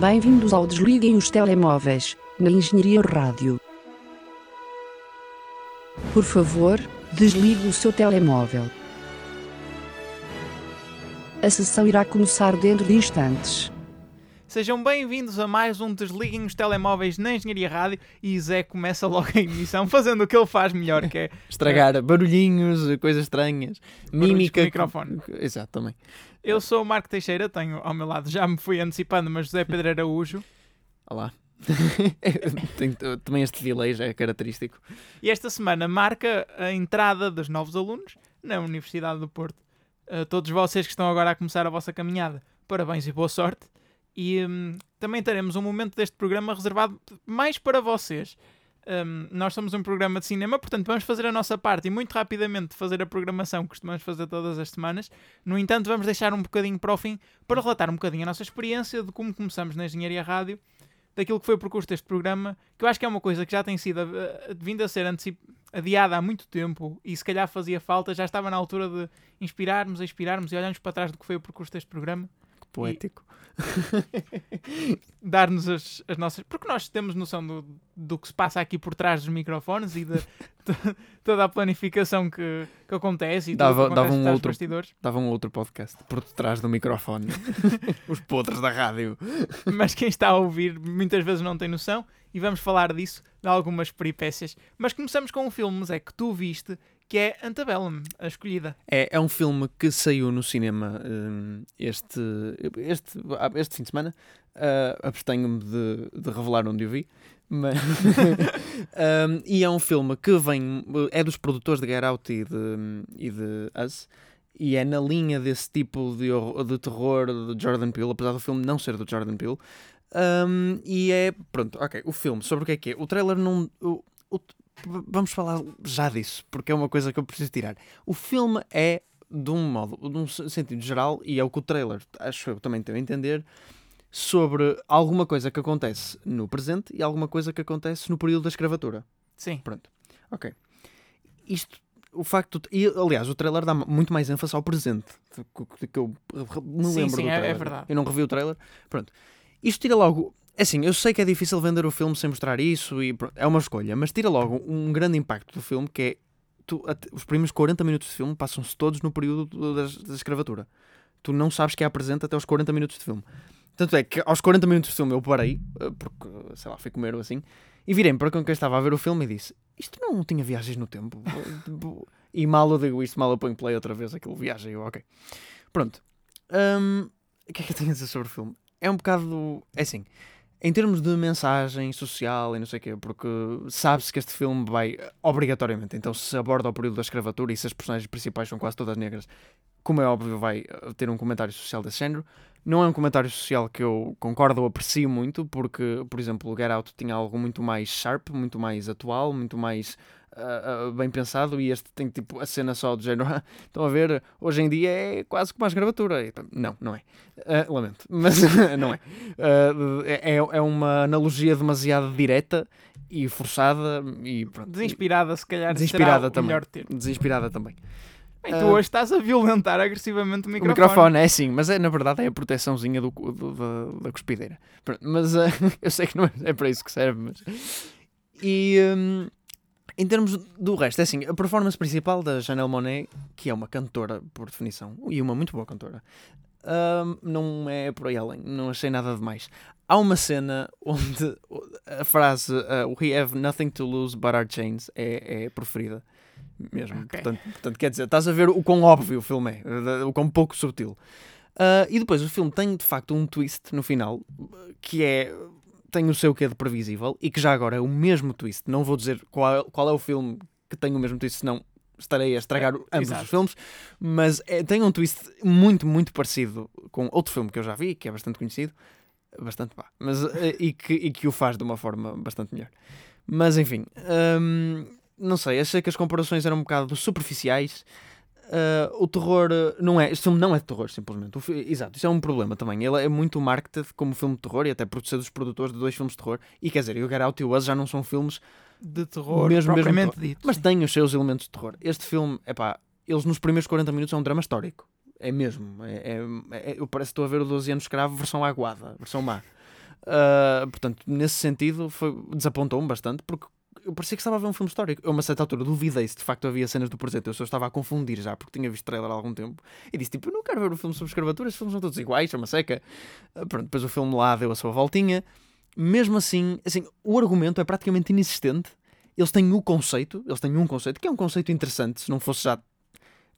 Bem-vindos ao Desliguem os Telemóveis, na Engenharia Rádio. Por favor, desligue o seu telemóvel. A sessão irá começar dentro de instantes. Sejam bem-vindos a mais um Desliguem os Telemóveis na Engenharia Rádio e Zé começa logo a emissão fazendo o que ele faz melhor, que é Estragar barulhinhos, coisas estranhas, mímica. com microfone. Exato, também. Eu sou o Marco Teixeira, tenho ao meu lado, já me fui antecipando, mas José Pedro Araújo. Olá. Tenho também este delay já é característico. E esta semana marca a entrada dos novos alunos na Universidade do Porto. A todos vocês que estão agora a começar a vossa caminhada, parabéns e boa sorte. E hum, também teremos um momento deste programa reservado mais para vocês. Hum, nós somos um programa de cinema, portanto vamos fazer a nossa parte e muito rapidamente fazer a programação que costumamos fazer todas as semanas. No entanto, vamos deixar um bocadinho para o fim para relatar um bocadinho a nossa experiência de como começamos na Engenharia Rádio, daquilo que foi o percurso deste programa, que eu acho que é uma coisa que já tem sido uh, vindo a ser adiada há muito tempo e se calhar fazia falta, já estava na altura de inspirarmos, inspirarmos e olharmos para trás do que foi o percurso deste programa poético. dar-nos as, as nossas. Porque nós temos noção do, do que se passa aqui por trás dos microfones e de, toda a planificação que, que acontece e Dava- dava um outro- bastidores. Dava um outro podcast por detrás do microfone. Os podres da rádio. Mas quem está a ouvir muitas vezes não tem noção e vamos falar disso, de algumas peripécias. Mas começamos com um filme, Zé, que tu viste, que é Antebellum, a escolhida. É, é um filme que saiu no cinema hum, este, este, este fim de semana. Uh, Abstenho-me de, de revelar onde o vi. Mas, Hum, e é um filme que vem. É dos produtores de Get Out e de, e de Us. E é na linha desse tipo de, de terror de Jordan Peele, apesar do filme não ser do Jordan Peele. Hum, e é. Pronto, ok. O filme, sobre o que é que é? O trailer não. o- vamos falar já disso, porque é uma coisa que eu preciso tirar. O filme é, de um modo, de um sentido geral, e é o que o trailer, acho eu, também tenho a entender, sobre alguma coisa que acontece no presente e alguma coisa que acontece no período da escravatura. Sim. Pronto. Ok. Isto, o facto. E, aliás, o trailer dá muito mais ênfase ao presente. Do que, eu me Sim, lembro sim, do é- é trailer. verdade. Eu não revi o trailer. Pronto. Isto tira logo. É Assim, eu sei que é difícil vender o filme sem mostrar isso e é uma escolha, mas tira logo um grande impacto do filme que é. Tu, os primeiros 40 minutos de filme passam-se todos no período do- da, da escravatura. Tu não sabes que é presente até os 40 minutos de filme. Tanto é que aos 40 minutos de filme eu parei, eh, porque, sei lá, fui comer ou assim, e virei-me para quem estava a ver o filme e disse: Isto não tinha viagens no tempo. E mal eu digo isto, mal eu ponho play outra vez, aquilo viaja. e Eu, ok. Pronto. Hum, o que é que eu tenho a dizer sobre o filme? É um bocado. É assim. Em termos de mensagem social e não sei o quê, porque sabe-se que este filme vai obrigatoriamente, então se aborda o período da escravatura e se as personagens principais são quase todas negras, como é óbvio, vai eh, ter um comentário social desse género. Não é um comentário social que eu concordo ou aprecio muito, porque, por exemplo, o Get Out tinha algo muito mais sharp, muito mais atual, muito mais bem pensado, e este tem tipo a cena só do género. "Ah, Estão a ver, hoje em dia é quase como a escravatura. E, Não, não é. Ah, lamento, mas não é. Ah, é. É uma analogia demasiado direta e forçada e pronto. Desinspirada, se calhar. Desinspirada também. Desinspirada também. Bem, tu hoje estás a violentar agressivamente o O microfone. microfone é sim, mas é, na verdade é a proteçãozinha do, do- da, da cuspideira. Pronto, Mas eu sei que não é, é para isso que serve. Mas... E hum, em termos do resto, é assim, a performance principal da Janelle Monet, que é uma cantora por definição, e uma muito boa cantora, hum, não é por aí além, não achei nada demais. Há uma cena onde a frase uh, We have nothing to lose but our chains é, é preferida. Mesmo. Ok. Portanto, portanto, quer dizer, estás a ver o quão óbvio o filme é, o quão pouco subtil. Ah, e depois o filme tem de facto um twist no final que é. Tem o seu quê de previsível e que já agora é o mesmo twist. Não vou dizer qual é, qual é o filme que tem o mesmo twist, senão estarei a estragar É, ambos exato. os filmes. Mas é- tem um twist muito, muito parecido com outro filme que eu já vi, que é bastante conhecido. Bastante pá. Mas, eh, e, que, e que o faz de uma forma bastante melhor. Mas enfim. hum, não sei, achei que as comparações eram um bocado superficiais. Uh, o terror uh, não é. Este filme não é de terror, simplesmente. Fi- exato, isso é um problema também. Ele é muito marketed como filme de terror e até por ser dos produtores de dois filmes de terror. E quer dizer, o Get Out e o Us já não são filmes, De terror, Mesmo- mesmo propriamente terror. dito. mas têm os seus elementos de terror. Este filme, é pá, eles nos primeiros 40 minutos é um drama histórico. É mesmo. É, é- é- eu parece que estou a ver o 12 anos escravo versão aguada, versão má. Uh, portanto, nesse sentido, foi- desapontou-me bastante, porque eu parecia que estava a ver um filme histórico. Eu, a uma certa altura, duvidei se de facto havia cenas do presente. Eu só estava a confundir já, porque tinha visto trailer há algum tempo. E disse, tipo, eu não quero ver um filme sobre escravatura, estes filmes são todos iguais, é uma seca. Uh, pronto, depois o filme lá deu a sua voltinha. Mesmo assim, assim, o argumento é praticamente inexistente. Eles têm o conceito, eles têm um conceito, que é um conceito interessante, se não fosse já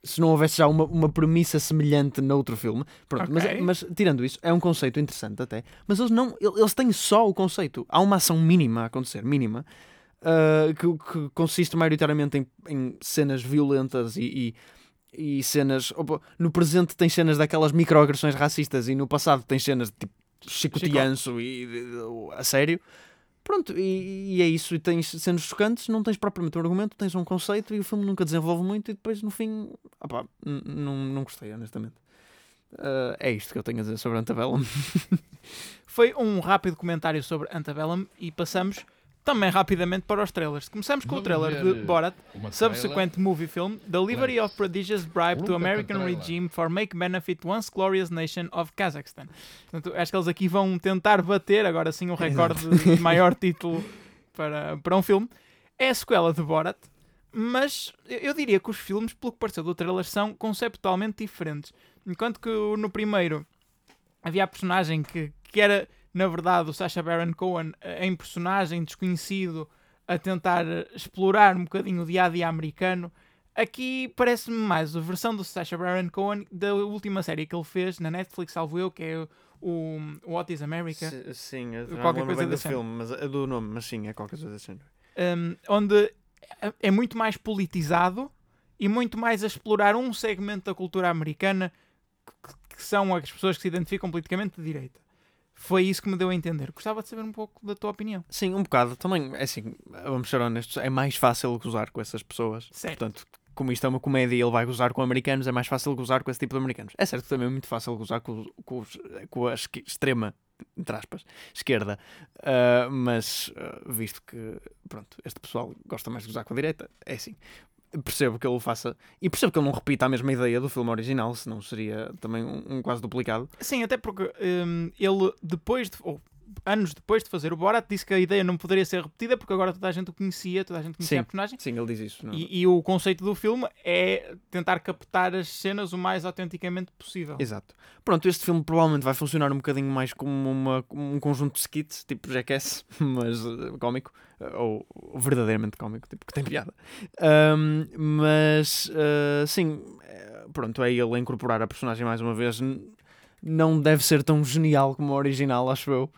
se não houvesse já uma, uma premissa semelhante noutro filme. Pronto, mas- Ok. mas, tirando isso, é um conceito interessante até. Mas eles não, el- eles têm só o conceito. Há uma ação mínima a acontecer, mínima, ah, que, que consiste maioritariamente em, em cenas violentas e, e, e cenas. opa, no presente tem cenas daquelas microagressões racistas e no passado tem cenas de tipo chicoteanço e a sério. Pronto, e, e é isso. E tens cenas chocantes, não tens propriamente um argumento, tens um conceito e o filme nunca desenvolve muito. E depois no fim, opá, n- não, gostei, honestamente. Ah, é isto que eu tenho a dizer sobre Antebellum. Foi um rápido comentário sobre Antebellum e passamos também rapidamente para os trailers. Começamos com o trailer de eh, Borat, subsequent movie film, Delivery of Prodigious Bribe to American. Regime for Make Benefit Once Glorious Nation of Kazakhstan. Portanto, acho que eles aqui vão tentar bater agora sim o recorde de maior título para, para um filme. É a sequela de Borat, mas eu- diria que os filmes, pelo que pareceu do trailer, são conceptualmente diferentes. Enquanto que no primeiro havia a personagem que, que era, na verdade, o Sacha Baron Cohen eh, em personagem desconhecido a tentar eh, explorar um bocadinho o dia a dia americano. Aqui parece-me mais a versão do Sacha Baron Cohen da última série que ele fez na Netflix, salvo eu, que é o, o What is America. S- Sim, eu Qualquer coisa do filme, mas é do nome, mas sim, é qualquer coisa assim. um, onde é- é muito mais politizado e muito mais a explorar um segmento da cultura americana que, que são as pessoas que se identificam politicamente de direita. Foi isso que me deu a entender. Gostava de saber um pouco da tua opinião. Sim, um bocado. Também, é assim, vamos ser honestos, é mais fácil gozar com essas pessoas. Certo. Portanto, como isto é uma comédia e ele vai gozar com americanos, é mais fácil gozar com esse tipo de americanos. É certo que também é muito fácil gozar com, com, com a extrema, entre aspas, esquerda. Ah, mas, ah, visto que, pronto, este pessoal gosta mais de gozar com a direita, é assim. Percebo que ele o faça e percebo que ele não repita a mesma ideia do filme original, senão seria também um, um quase duplicado. Sim, até porque um, ele, depois de. Anos depois de fazer o Borat, disse que a ideia não poderia ser repetida porque agora toda a gente o conhecia, toda a gente conhecia Sim. a personagem. Sim, ele diz isso. Não? é? E, e o conceito do filme é tentar captar as cenas o mais autenticamente possível. Exato. Pronto, este filme provavelmente vai funcionar um bocadinho mais como uma, um conjunto de skits, tipo Jackass, mas eh, cómico, eh, ou, ou verdadeiramente cómico, tipo que tem piada. Ahm, mas, eh, sim, pronto, é ele a incorporar a personagem mais uma vez. Não deve ser tão genial como o original, acho eu.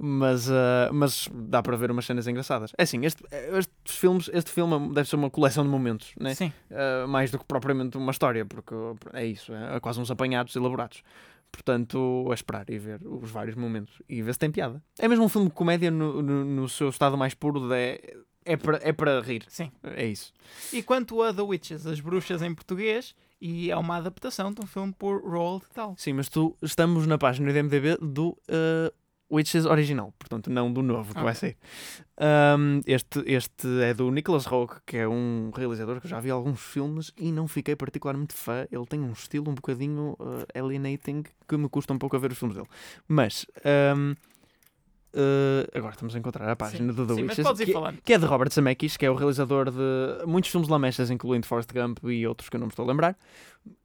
Mas, eh, mas dá para ver umas cenas engraçadas. É assim, este, estes filmes, este filme deve ser uma coleção de momentos, né? Sim. Uh, mais do que propriamente uma história, porque é isso, é quase uns apanhados elaborados. Portanto, a esperar e ver os vários momentos e ver se tem piada. É mesmo um filme de comédia no, no, no seu estado mais puro, de, é, é, para, é rir. Sim. É isso. E quanto a The Witches, As Bruxas em português, e é uma adaptação de um filme por Roald Dahl. Sim, mas tu estamos na página do IMDB do uh, Witches original, portanto, não do novo que vai Ok. sair. Um, este, este é do Nicholas Rogue, que é um realizador que eu já vi alguns filmes e não fiquei particularmente fã. Ele tem um estilo um bocadinho uh, alienating que me custa um pouco a ver os filmes dele. Mas um, uh, agora estamos a encontrar a página Sim, do The sim, Witches. que- falando. que é de Robert Zemeckis, que é o realizador de muitos filmes lamechas, incluindo Forrest Gump e outros que eu não me estou a lembrar.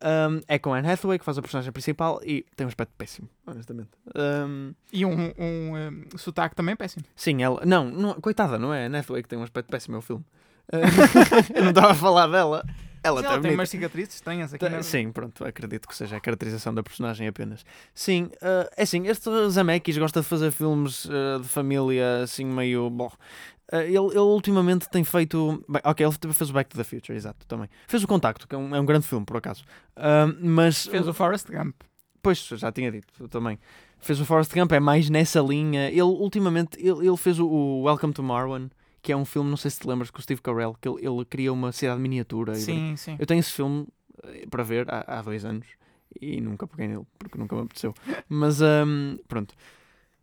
Um, é com Anne Hathaway, que faz a personagem principal, e tem um aspecto péssimo, honestamente. Um, E um, um, um, sotaque também péssimo. sim, ela. Não, não, coitada, não é? Anne Hathaway que tem um aspecto péssimo, é o filme. Uh, eu não estava a falar dela. Ela, ela tem umas cicatrizes estranhas aqui. Tá- na- Sim, pronto, acredito que seja a caracterização da personagem apenas. Sim, eh, é assim, este Zemeckis gosta de fazer filmes eh, de família assim meio. Bom, Eh, ele, ele ultimamente tem feito. Bem, ok, ele fez o Back to the Future, exato, também. Fez o Contacto, que é um, é um grande filme, por acaso. Mas. Fez o Forrest Gump. Pois, já tinha dito também. Fez o Forrest Gump, é mais nessa linha. Ele, ultimamente, ele, ele fez o, o Welcome to Marwan, que é um filme, não sei se te lembras, com o Steve Carell, que ele, ele cria uma cidade miniatura. e Sim, sim. eu tenho esse filme eh, para ver há, há dois anos e nunca peguei nele porque nunca me apeteceu. Mas ahm, pronto.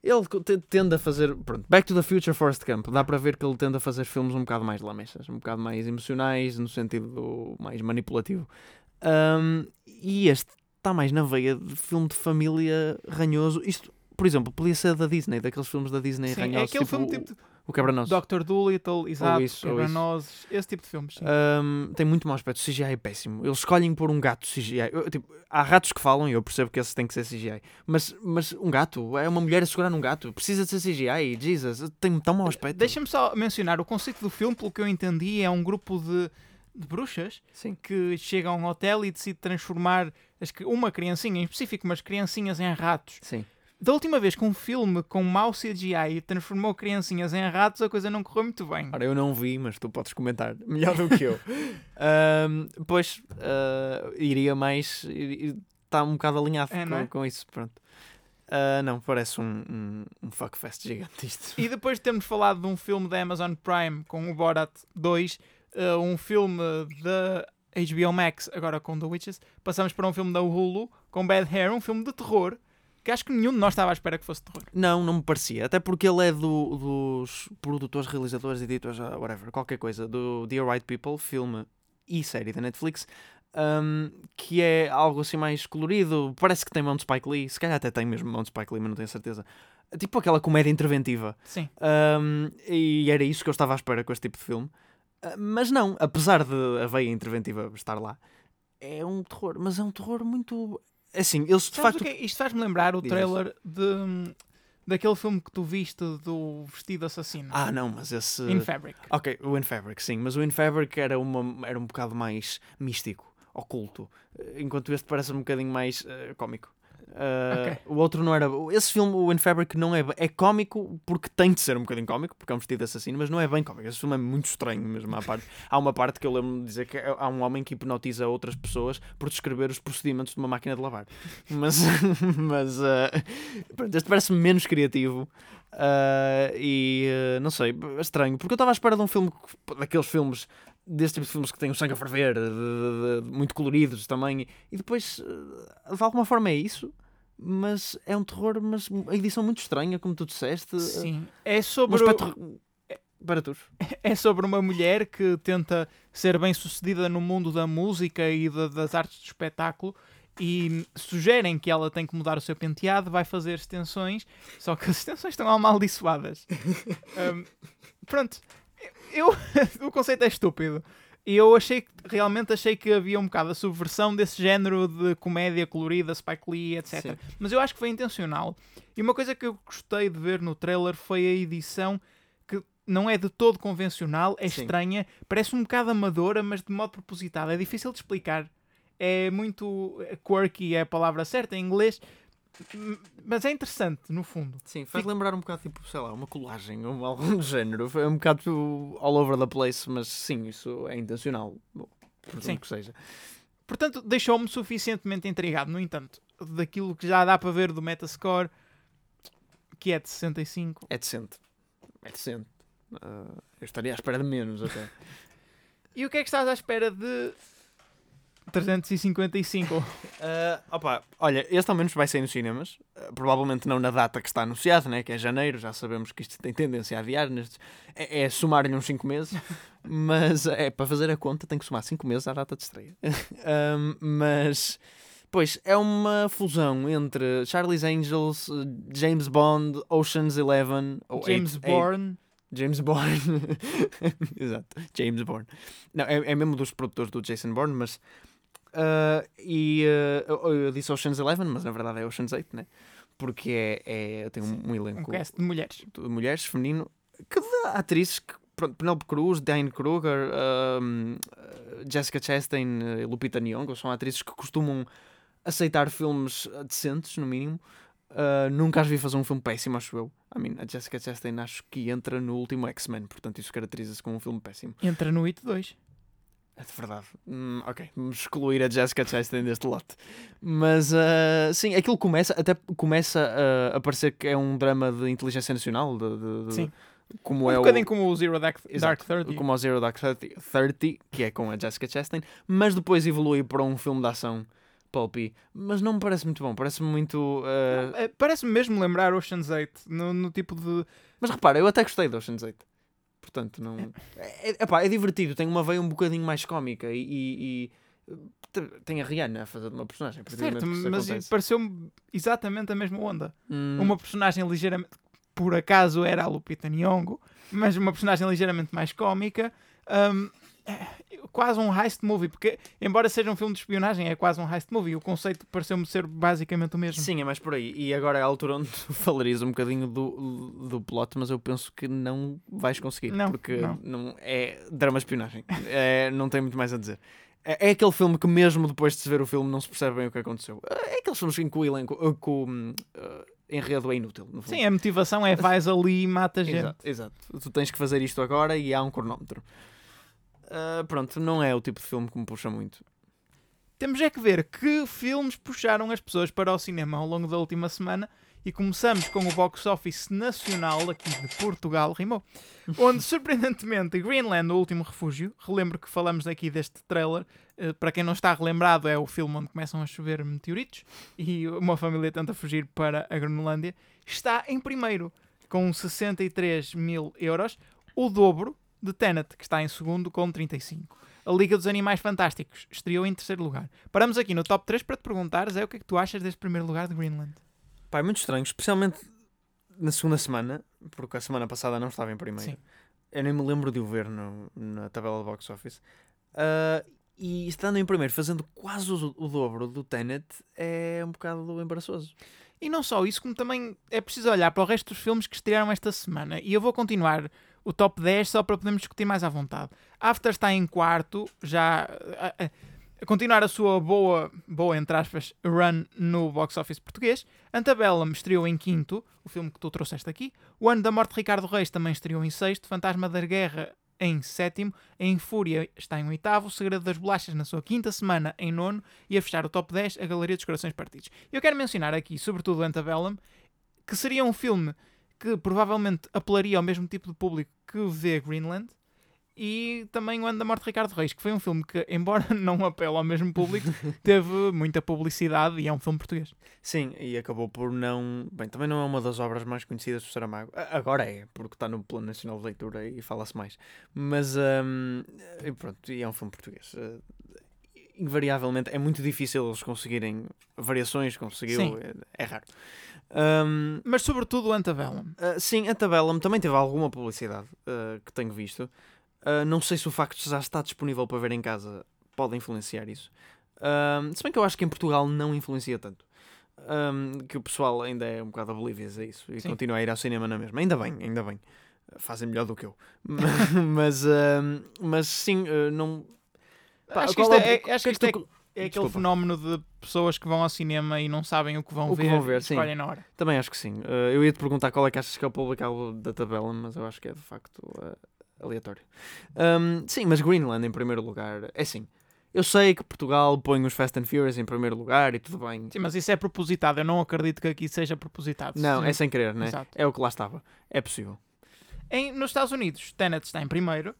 Ele tende a fazer. Pronto, Back to the Future Forest Camp. Dá para ver que ele tende a fazer filmes um bocado mais lamechas, um bocado mais emocionais, no sentido do- mais manipulativo. Ahm, e este está mais na veia de filme de família ranhoso. Isto por exemplo, podia ser da Disney, daqueles filmes da Disney Sim, é ranhosos, aquele tipo, filme tipo o Quebra-Nozes. Dr. Dolittle, exato, isso, ou Quebra-Nozes, esse tipo de filmes. sim. Tem muito mau aspecto. O CGI é péssimo. Eles escolhem pôr um gato CGI. Eu, tipo, há ratos que falam e eu percebo que esse tem que ser CGI. Mas, mas um gato, é uma mulher a segurar um gato. Precisa de ser CGI. Jesus, tem tão mau aspecto. Deixa-me só mencionar, o conceito do filme, pelo que eu entendi, é um grupo de, de bruxas Sim. que chega a um hotel e decide transformar as uma criancinha, em específico, umas criancinhas em ratos. Sim. Da última vez que um filme com mau CGI transformou criancinhas em ratos, a coisa não correu muito bem. Ora, eu não vi, mas tu podes comentar melhor do que eu. Um, pois, uh, iria mais. Está um bocado alinhado É, com, é? com isso. Pronto. Uh, não, parece um, um, um fuckfest gigante isto. E depois de termos falado de um filme da Amazon Prime com o Borat 2, eh, um filme da HBO Max, agora com The Witches, passamos para um filme da Hulu com Bad Hair, um filme de terror, que acho que nenhum de nós estava à espera que fosse terror. Não, não me parecia. Até porque ele é do- dos produtores, realizadores, editores, ah, whatever, qualquer coisa, do Dear White People, filme e série da Netflix, um, que é algo assim mais colorido. Parece que tem mão de Spike Lee. Se calhar até tem mesmo mão de Spike Lee, mas não tenho certeza. Tipo aquela comédia interventiva. Sim. Um, e era isso que eu estava à espera com este tipo de filme. Ah, mas não, apesar de a veia interventiva estar lá, é um terror. Mas é um terror muito. Assim, eles de Sabes facto. é? Isto faz-me lembrar o Diz trailer de, daquele filme que tu viste do vestido assassino. Ah, não, mas esse. In Fabric. Ok, o In Fabric, sim, mas o In Fabric era, uma, era um bocado mais místico, oculto, enquanto este parece um bocadinho mais eh, cómico. Uh, Ok. O outro não era. Esse filme, o In Fabric, não é. É cómico porque tem de ser um bocadinho cómico, porque é um vestido assassino, mas não é bem cómico. Esse filme é muito estranho mesmo. À parte. Há uma parte que eu lembro de dizer que há um homem que hipnotiza outras pessoas por descrever os procedimentos de uma máquina de lavar. Mas. mas uh, pronto, este parece menos criativo. uh, e não sei, é estranho, porque eu estava à espera de um filme que- daqueles filmes desse tipo de filmes que têm o sangue a ferver, de- de- de- muito coloridos também, e depois uh, de alguma forma é isso, mas é um terror, mas a edição muito estranha, como tu disseste. Sim. É Um sobre, aspecto. Para tu. é sobre uma mulher que tenta ser bem sucedida no mundo da música e da- das artes de espetáculo e sugerem que ela tem que mudar o seu penteado, vai fazer extensões, só que as extensões estão amaldiçoadas. Um, pronto, eu, o conceito é estúpido. E eu achei que realmente achei que havia um bocado a subversão desse género de comédia colorida, Spike Lee, etc. Sim. Mas eu acho que foi intencional. E uma coisa que eu gostei de ver no trailer foi a edição que não é de todo convencional, é Sim. estranha, parece um bocado amadora, mas de modo propositado. É difícil de explicar. É muito quirky, é a palavra certa em inglês, mas é interessante, no fundo. Sim, faz lembrar um bocado, tipo, sei lá, uma colagem ou algo do género. É um bocado all over the place, mas sim, isso é intencional. Sim. que seja. Portanto, deixou-me suficientemente intrigado. No entanto, daquilo que já dá para ver do Metascore, que é de 65. É decente. É decente. Ah, eu estaria à espera de menos até. E o que é que estás à espera de 355? Ah, opa, olha, este ao menos vai sair nos cinemas. Ah, provavelmente não na data que está anunciado, né? que é janeiro. Já sabemos que isto tem tendência a adiar. Nestes... É, é somar-lhe uns 5 meses. mas é para fazer a conta, tem que somar 5 meses à data de estreia. Mas. Pois, é uma fusão entre Charlie's Angels, eh, James Bond, Ocean's Eleven... ou James Eight- Eight- Bourne. James Bourne. Exato, James Bourne. Não, é, é mesmo dos produtores do Jason Bourne, mas. Ah, e ah, eu, disse Ocean's Eleven, mas na verdade é Ocean's 8, né? Porque é, é, tem um, um Um elenco cast de mulheres. de mulheres, feminino, que dá atrizes que. Pronto, Penelope Cruz, Diane Kruger, ahm, Jessica Chastain, Lupita Nyong'o são atrizes que costumam aceitar filmes decentes, no mínimo. Ah, nunca as vi fazer um filme péssimo, acho eu. I mean, a Jessica Chastain acho que entra no último X-Men, portanto isso caracteriza-se como um filme péssimo. Entra no It 2. É de verdade. Hum, ok, vamos excluir a Jessica Chastain deste lote. Mas ah, sim, aquilo começa, até começa a, a parecer que é um drama de inteligência nacional, de, de- de- Sim. como um é bocadinho o, como o Zero Dark. Dark 30. como o Zero Dark Thirty, 30, que é com a Jessica Chastain, mas depois evolui para um filme de ação pulpy. Mas não me parece muito bom, parece-me muito. É, Parece-me mesmo lembrar Ocean's 8, no, no tipo de... Mas repara, eu até gostei do Ocean's 8. Portanto, não. É, é, epá, é divertido, tem uma veia um bocadinho mais cómica e, e- e Te- Tem a Rihanna a fazer uma personagem. Certo, mas pareceu-me exatamente a mesma onda. Hum, Uma personagem ligeiramente. Por acaso era a Lupita Nyong'o, mas uma personagem ligeiramente mais cómica. hum, é quase um heist movie, porque, embora seja um filme de espionagem, é quase um heist movie. O conceito pareceu-me ser basicamente o mesmo. Sim, é mais por aí. E agora é a altura onde tu falarias um bocadinho do, do plot, mas eu penso que não vais conseguir. Não, porque não. é drama espionagem. É, não tem muito mais a dizer. É, é aquele filme que, mesmo depois de se ver o filme, não se percebe bem o que aconteceu. É aqueles filmes em que o elenco, que o eh, enredo é inútil. Sim, a motivação é vais ali e mata gente. Exato, exato. Tu tens que fazer isto agora e há um cronómetro. Ah, pronto, não é o tipo de filme que me puxa muito. Temos é que ver que filmes puxaram as pessoas para o cinema ao longo da última semana e começamos com o box office nacional aqui de Portugal, rimou, onde surpreendentemente Greenland, o último refúgio, relembro que falamos aqui deste trailer, eh, para quem não está relembrado é o filme onde começam a chover meteoritos e uma família tenta fugir para a Groenlândia, está em primeiro com 63 mil euros, o dobro de Tenet, que está em segundo com 35. A Liga dos Animais Fantásticos estreou em terceiro lugar. Paramos aqui no top 3 para te perguntares é o que é que tu achas deste primeiro lugar de Greenland. Pá, é muito estranho, especialmente na segunda semana, porque a semana passada não estava em primeiro. Sim. Eu nem me lembro de o ver no- na tabela do box office. Ah, e estando em primeiro, fazendo quase o, o dobro do Tenet, é um bocado embaraçoso. E não só isso, como também é preciso olhar para o resto dos filmes que estrearam esta semana. E eu vou continuar o top 10 só para podermos discutir mais à vontade. After está em quarto, já a, a- a continuar a sua boa, boa, entre aspas, run no box office português. Antebellum estreou em quinto, o filme que tu trouxeste aqui. O Ano da Morte de Ricardo Reis também estreou em sexto. Fantasma da Guerra em sétimo. Em Fúria está em oitavo. O Segredo das Bolachas na sua quinta semana em nono. E a fechar o top 10, A Galeria dos Corações Partidos. Eu quero mencionar aqui, sobretudo, Antebellum, que seria um filme que provavelmente apelaria ao mesmo tipo de público que vê Greenland. E também o Ano da Morte de Ricardo Reis, que foi um filme que, embora não apele ao mesmo público, teve muita publicidade e é um filme português. Sim, e acabou por não. Bem, também não é uma das obras mais conhecidas do Saramago. Agora é, porque está no Plano Nacional de Leitura e fala-se mais. Mas, hum, e pronto, e é um filme português. Eh, invariavelmente é muito difícil eles conseguirem variações, conseguiu, é, é raro. Hum, Mas sobretudo Antebellum. Uh, sim, a tabela também teve alguma publicidade uh, que tenho visto. Uh, não sei se o facto de já estar disponível para ver em casa pode influenciar isso. Um, se bem que eu acho que em Portugal não influencia tanto. Um, que o pessoal ainda é um bocado oblivious a isso e Sim. continua a ir ao cinema na mesma. Ainda bem, ainda bem. Fazem melhor do que eu. mas, um, mas sim, não. Pá, acho que qual isto é, o acho que que isto é, é aquele Desculpa. fenómeno de pessoas que vão ao cinema e não sabem o que vão O que ver, vão ver, e sim. escolhem na hora. Também acho que sim. Uh, eu ia te perguntar qual é que achas que é o público da tabela, mas eu acho que é de facto uh, aleatório. Um, sim, mas Greenland em primeiro lugar. É assim. Eu sei que Portugal põe os Fast and Furious em primeiro lugar e tudo bem. Sim, mas isso é propositado. Eu não acredito que aqui seja propositado. Não, Sim. é sem querer, né? Exato. É o que lá estava. É possível. Em, nos Estados Unidos, Tenet está em primeiro.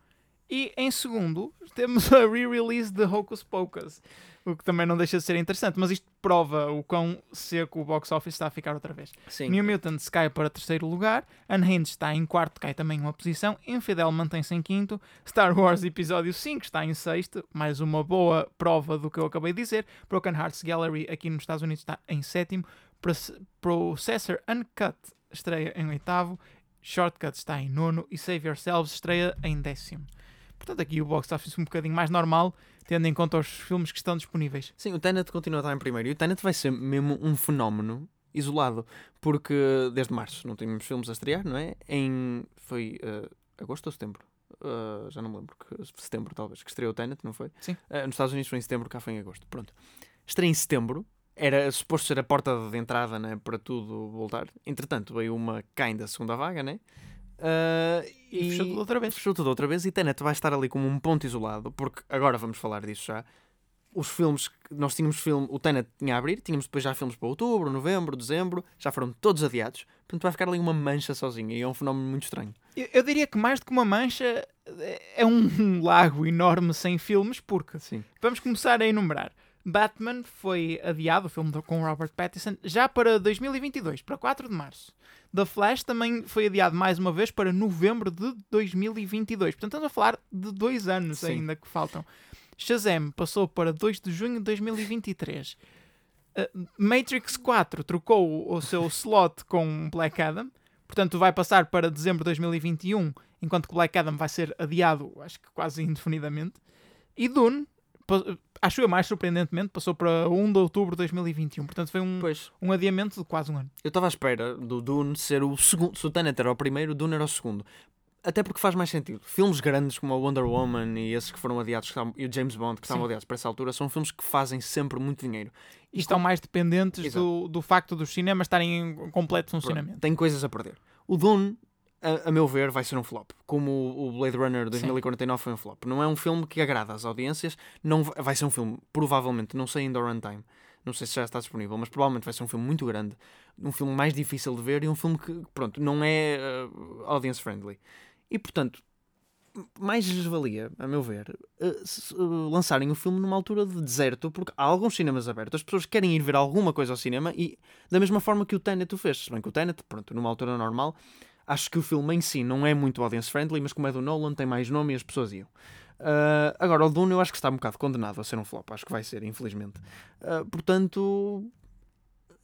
E em segundo, temos a re-release de Hocus Pocus. O que também não deixa de ser interessante. Mas isto prova o quão seco o box office está a ficar outra vez. Sim. New Mutants cai para terceiro lugar. Unhinged está em quarto, cai também uma posição. Infidel mantém-se em quinto. Star Wars Episódio 5 está em sexto. Mais uma boa prova do que eu acabei de dizer. Broken Hearts Gallery aqui nos Estados Unidos está em sétimo. Proce- Processor Uncut estreia em oitavo. Shortcut está em nono. E Save Yourselves estreia em décimo. Portanto, aqui o box office um bocadinho mais normal, tendo em conta os filmes que estão disponíveis. Sim, o Tenet continua a estar em primeiro. E o Tenet vai ser mesmo um fenómeno isolado. Porque desde março não tínhamos filmes a estrear, não é? Em. Foi uh, agosto ou setembro? Uh, já não me lembro. Que, setembro, talvez. Que estreou o Tenet, não foi? Sim. Uh, nos Estados Unidos foi em setembro, cá foi em agosto. Pronto. Estreia em setembro. Era suposto ser a porta de entrada né, para tudo voltar. Entretanto, veio uma kinda segunda vaga, né? Uh, E fechou tudo outra vez. Fechou tudo outra vez e Tenet vai estar ali como um ponto isolado, porque agora vamos falar disso já. Os filmes, que nós tínhamos filme, o Tenet tinha a abrir, tínhamos depois já filmes para outubro, novembro, dezembro, já foram todos adiados, portanto vai ficar ali uma mancha sozinha e é um fenómeno muito estranho. Eu, eu diria que mais do que uma mancha é um lago enorme sem filmes, porque Sim. vamos começar a enumerar. Batman foi adiado, o filme com Robert Pattinson, já para 2022, para 4 de março. The Flash também foi adiado mais uma vez para novembro de 2022. Portanto, estamos a falar de dois anos Sim. ainda que faltam. Shazam passou para 2 de junho de 2023. Uh, Matrix 4 trocou o, seu slot com Black Adam, portanto vai passar para dezembro de 2021, enquanto que Black Adam vai ser adiado, acho que quase indefinidamente. E Dune, acho eu mais surpreendentemente, passou para 1 de outubro de 2021, portanto foi um, Pois, um adiamento de quase um ano. eu estava à espera do Dune ser o segundo. Se o Tenet era o primeiro, o Dune era o segundo. Até porque faz mais sentido. Filmes grandes como a Wonder Woman e esses que foram adiados, que estavam- e o James Bond, que estavam Sim. adiados para essa altura, são filmes que fazem sempre muito dinheiro. E estão mais dependentes Exato. do, do facto dos cinemas estarem em completo funcionamento. Tem coisas a perder. O Dune, a, a meu ver, vai ser um flop. Como o, Blade Runner 2049 foi um flop. Não é um filme que agrada às audiências. Não va- vai ser um filme, provavelmente, não sei ainda o runtime. Não sei se já está disponível, mas provavelmente vai ser um filme muito grande. Um filme mais difícil de ver e um filme que, pronto, não é uh, audience friendly. E, portanto, mais lhes valia, a meu ver, uh, se- uh, lançarem o filme numa altura de deserto, porque há alguns cinemas abertos, as pessoas querem ir ver alguma coisa ao cinema e da mesma forma que o Tenet o fez. Se bem que o Tenet, pronto, numa altura normal, acho que o filme em si não é muito audience friendly, mas como é do Nolan, tem mais nome e as pessoas iam. Uh, agora, o Dune eu acho que está um bocado condenado a ser um flop, acho que vai ser, infelizmente. Uh, portanto,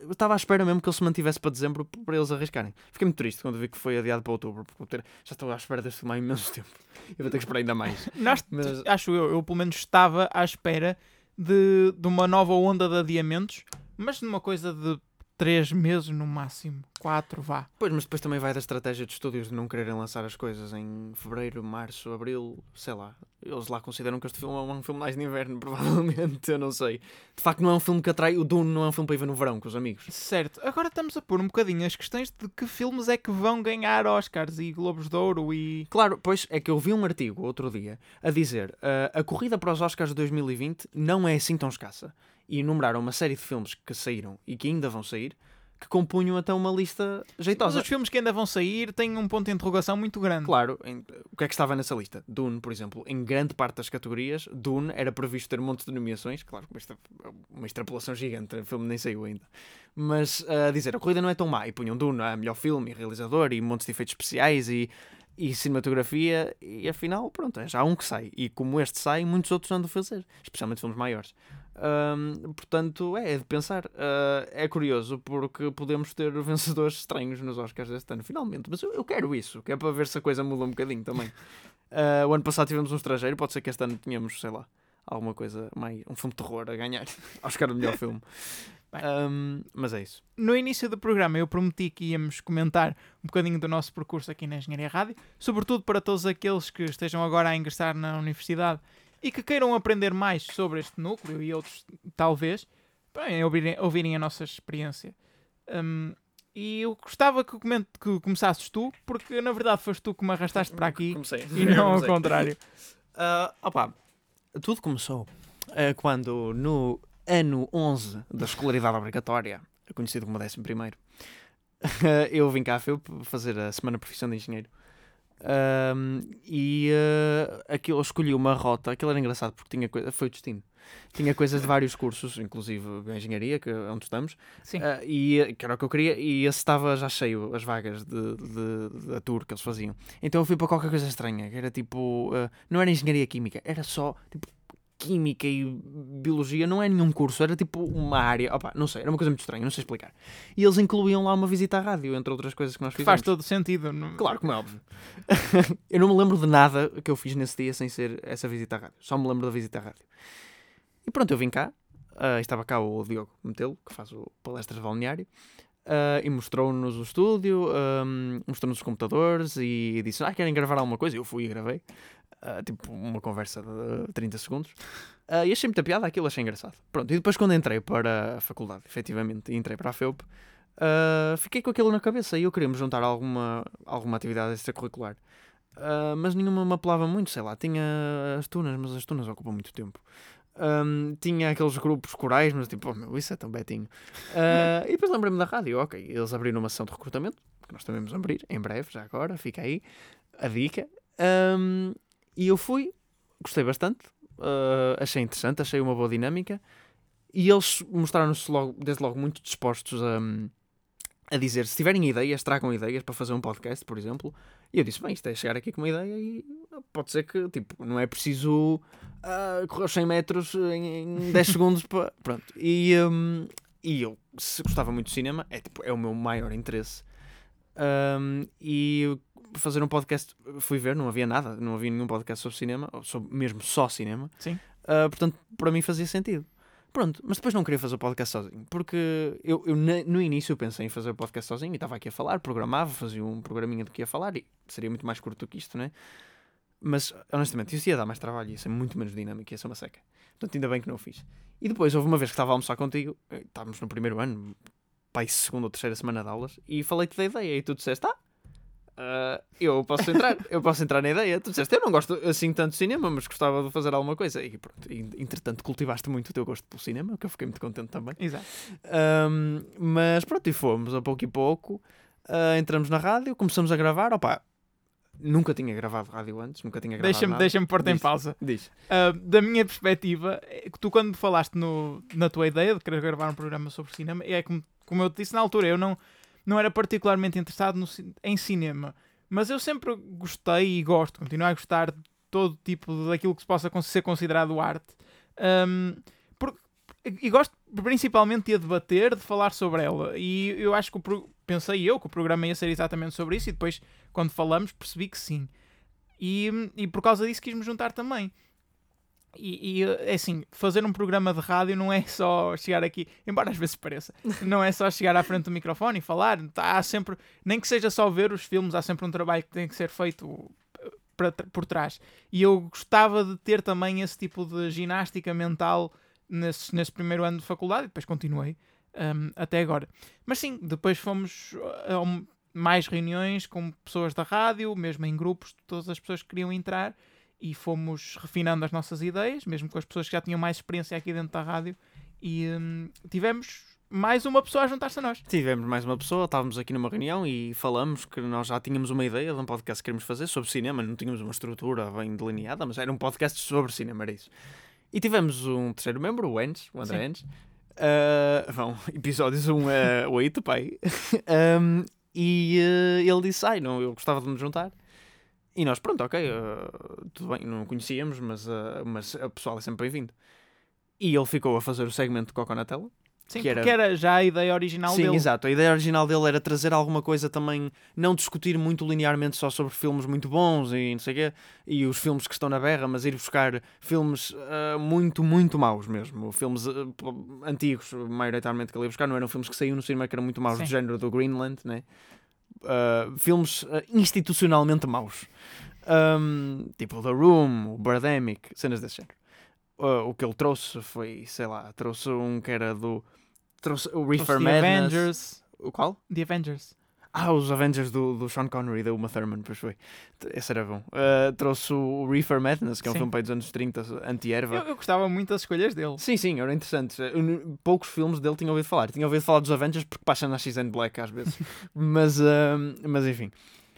eu estava à espera mesmo que ele se mantivesse para dezembro para eles arriscarem. Fiquei muito triste quando vi que foi adiado para outubro, porque já estou à espera deste filme há imenso tempo. Eu vou ter que esperar ainda mais. Nós, Mas- acho eu, eu pelo menos estava à espera de, de uma nova onda de adiamentos, mas numa coisa de 3 meses no máximo, 4 vá. Pois, mas depois também vai da estratégia de estúdios de não quererem lançar as coisas em fevereiro, março, abril, sei lá. Eles lá consideram que este filme é um filme mais de inverno, provavelmente, eu não sei. De facto, não é um filme que atrai. O Dune não é um filme para ir ver no verão com os amigos. Certo, agora estamos a pôr um bocadinho as questões de que filmes é que vão ganhar Oscars e Globos de Ouro e. Claro, pois é que eu vi um artigo outro dia a dizer uh, a corrida para os Oscars de 2020 não é assim tão escassa. E enumeraram uma série de filmes que saíram e que ainda vão sair que compunham até uma lista Mas jeitosa. os filmes que ainda vão sair têm um ponto de interrogação muito grande. Claro, em- o que é que estava nessa lista? Dune, por exemplo, em grande parte das categorias, Dune era previsto ter um monte de nomeações, claro, uma extrapolação gigante, o filme nem saiu ainda. Mas a dizer, a corrida não é tão má, e punham Dune a melhor filme, e realizador, e montes de efeitos especiais, e, e cinematografia, e afinal, pronto, é já um que sai. E como este sai, muitos outros andam a fazer, especialmente filmes maiores. Portanto, é, é de pensar. Ah, é curioso porque podemos ter vencedores estranhos nos Oscars deste ano, finalmente. Mas eu, eu quero isso, que é para ver se a coisa muda um bocadinho também. Ah, o ano passado tivemos um estrangeiro, pode ser que este ano tenhamos, sei lá, alguma coisa mais. um filme de terror a ganhar. Oscar do melhor filme. Ahm, mas é isso. No início do programa eu prometi que íamos comentar um bocadinho do nosso percurso aqui na Engenharia Rádio, sobretudo para todos aqueles que estejam agora a ingressar na universidade e que queiram aprender mais sobre este núcleo e outros, talvez, bem, ouvirem, ouvirem a nossa experiência. Hum, e eu gostava que, coment- que começasses tu, porque na verdade foste tu que me arrastaste para aqui Comecei. e não ao Comecei. contrário. Ah, opa, tudo começou ah, quando no ano 11 da escolaridade obrigatória, conhecido como 11 primeiro, eu vim cá a FEUP fazer a Semana Profissão de Engenheiro. Ahm, e ah, aquilo, eu escolhi uma rota, aquilo era engraçado porque tinha coisa, foi o destino. Tinha coisas de vários cursos, inclusive engenharia, que é onde estamos, ah, e que era o que eu queria, e esse estava já cheio, as vagas de, de, da tour que eles faziam. Então eu fui para qualquer coisa estranha, que era tipo, ah, não era engenharia química, era só tipo química e biologia, não é nenhum curso, era tipo uma área, opa, não sei, era uma coisa muito estranha, não sei explicar. E eles incluíam lá uma visita à rádio, entre outras coisas que nós fizemos. faz todo sentido. não- Claro, como é óbvio. eu não me lembro de nada que eu fiz nesse dia sem ser essa visita à rádio. Só me lembro da visita à rádio. E pronto, eu vim cá. ah, estava cá o Diogo Metelo, que faz o palestras de balneário. ah, e mostrou-nos o estúdio, ahm, mostrou-nos os computadores e disse: Ah, querem gravar alguma coisa? Eu fui e gravei. Ah, tipo, uma conversa de 30 segundos. Ah, e achei muita piada aquilo, achei engraçado. Pronto, e depois quando entrei para a faculdade, efetivamente, entrei para a FEUP, ah, fiquei com aquilo na cabeça e eu queria me juntar a alguma, alguma atividade extracurricular. Mas nenhuma me apelava muito, sei lá, tinha as tunas, mas as tunas ocupam muito tempo. Ahm, tinha aqueles grupos corais, mas tipo, oh, meu, isso é tão betinho. E depois lembrei-me da rádio, ok, eles abriram uma sessão de recrutamento, que nós também vamos abrir, em breve, já agora, fica aí a dica. Ahm, e eu fui, gostei bastante, ah, achei interessante, achei uma boa dinâmica. E eles mostraram-se logo, desde logo muito dispostos a, a dizer: se tiverem ideias, tragam ideias para fazer um podcast, por exemplo. E eu disse: bem, isto é chegar aqui com uma ideia e pode ser que, tipo, não é preciso uh, correr os 100 metros em, em 10 segundos. Para... Pronto. E, um, e eu, se gostava muito de cinema, é, tipo, é o meu maior interesse. Um, e fazer um podcast, fui ver, não havia nada, não havia nenhum podcast sobre cinema, ou sobre, mesmo só cinema. Sim. Uh, portanto, para mim fazia sentido. Pronto, mas depois não queria fazer o podcast sozinho, porque eu, eu no início eu pensei em fazer o podcast sozinho e estava aqui a falar, programava, fazia um programinha do que ia falar e seria muito mais curto do que isto, né? Mas honestamente, isso ia dar mais trabalho, ia ser muito menos dinâmico, ia ser uma seca. Portanto, ainda bem que não o fiz. E depois houve uma vez que estava a almoçar contigo, eh, estávamos no primeiro ano, pai, segunda ou terceira semana de aulas, e falei-te da ideia e tu disseste, ah, Uh, eu posso entrar, eu posso entrar na ideia. Tu disseste, eu não gosto assim tanto de cinema, mas gostava de fazer alguma coisa. E pronto, entretanto, cultivaste muito o teu gosto pelo cinema, que eu fiquei muito contente também. Exato. Um, mas pronto, e fomos a pouco e pouco. Uh, entramos na rádio, começamos a gravar. Opa, nunca tinha gravado rádio antes, nunca tinha gravado. Deixa-me deixa pôr-te em pausa. Diz. Uh, da minha perspectiva, é tu quando falaste no, na tua ideia de querer gravar um programa sobre cinema, é como, como eu te disse na altura, eu não não era particularmente interessado no, em cinema. Mas eu sempre gostei e gosto, continuo a gostar de todo tipo daquilo que se possa ser considerado arte. Um, por, e gosto principalmente de a debater, de falar sobre ela. E eu acho que o, pensei eu que o programa ia ser exatamente sobre isso, e depois, quando falamos, percebi que sim. E, e por causa disso quis-me juntar também. E, e, é assim, fazer um programa de rádio não é só chegar aqui, embora às vezes pareça, não é só chegar à frente do microfone e falar. Há sempre, nem que seja só ver os filmes, há sempre um trabalho que tem que ser feito para, por trás. E eu gostava de ter também esse tipo de ginástica mental nesse, nesse primeiro ano de faculdade e depois continuei um, até agora. Mas sim, depois fomos a mais reuniões com pessoas da rádio, mesmo em grupos, todas as pessoas que queriam entrar e fomos refinando as nossas ideias, mesmo com as pessoas que já tinham mais experiência aqui dentro da rádio, e hum, tivemos mais uma pessoa a juntar-se a nós. Tivemos mais uma pessoa, estávamos aqui numa reunião e falamos que nós já tínhamos uma ideia de um podcast que queríamos fazer sobre cinema, não tínhamos uma estrutura bem delineada, mas era um podcast sobre cinema, era isso. E tivemos um terceiro membro, o Endes, o André Endes. Uh, bom, episódios 1 a 8, pai. um, e uh, ele disse: Ai, não, eu gostava de me juntar. E nós, pronto, ok, uh, tudo bem, não conhecíamos, mas, uh, mas o pessoal é sempre bem-vindo. E ele ficou a fazer o segmento de Coco na tela. Sim, que era... era... já a ideia original Sim, dele. Sim, exato. A ideia original dele era trazer alguma coisa também, não discutir muito linearmente só sobre filmes muito bons e não sei quê, e os filmes que estão na berra, mas ir buscar filmes uh, muito, muito maus mesmo. Filmes antigos, maioritariamente, que ele ia buscar, não eram filmes que saíam no cinema que eram muito maus, Sim. do género do Greenland, né? Uh, filmes uh, institucionalmente maus. Um, tipo The Room, o Birdemic, cenas desse género. Uh, o que ele trouxe foi, sei lá, trouxe um que era do. Trouxe o Reefer Madness. Avengers. O qual? The Avengers. Ah, os Avengers do, do Sean Connery da Uma Thurman, pois foi. Esse era bom. Uh, trouxe o Reefer Madness, que é um sim. filme dos anos 30, anti-erva. Eu, eu, gostava muito das escolhas dele. Sim, sim, eram interessantes. Poucos filmes dele tinha ouvido falar. Tinha ouvido falar dos Avengers porque passa na X Black às vezes. mas, uh, mas enfim.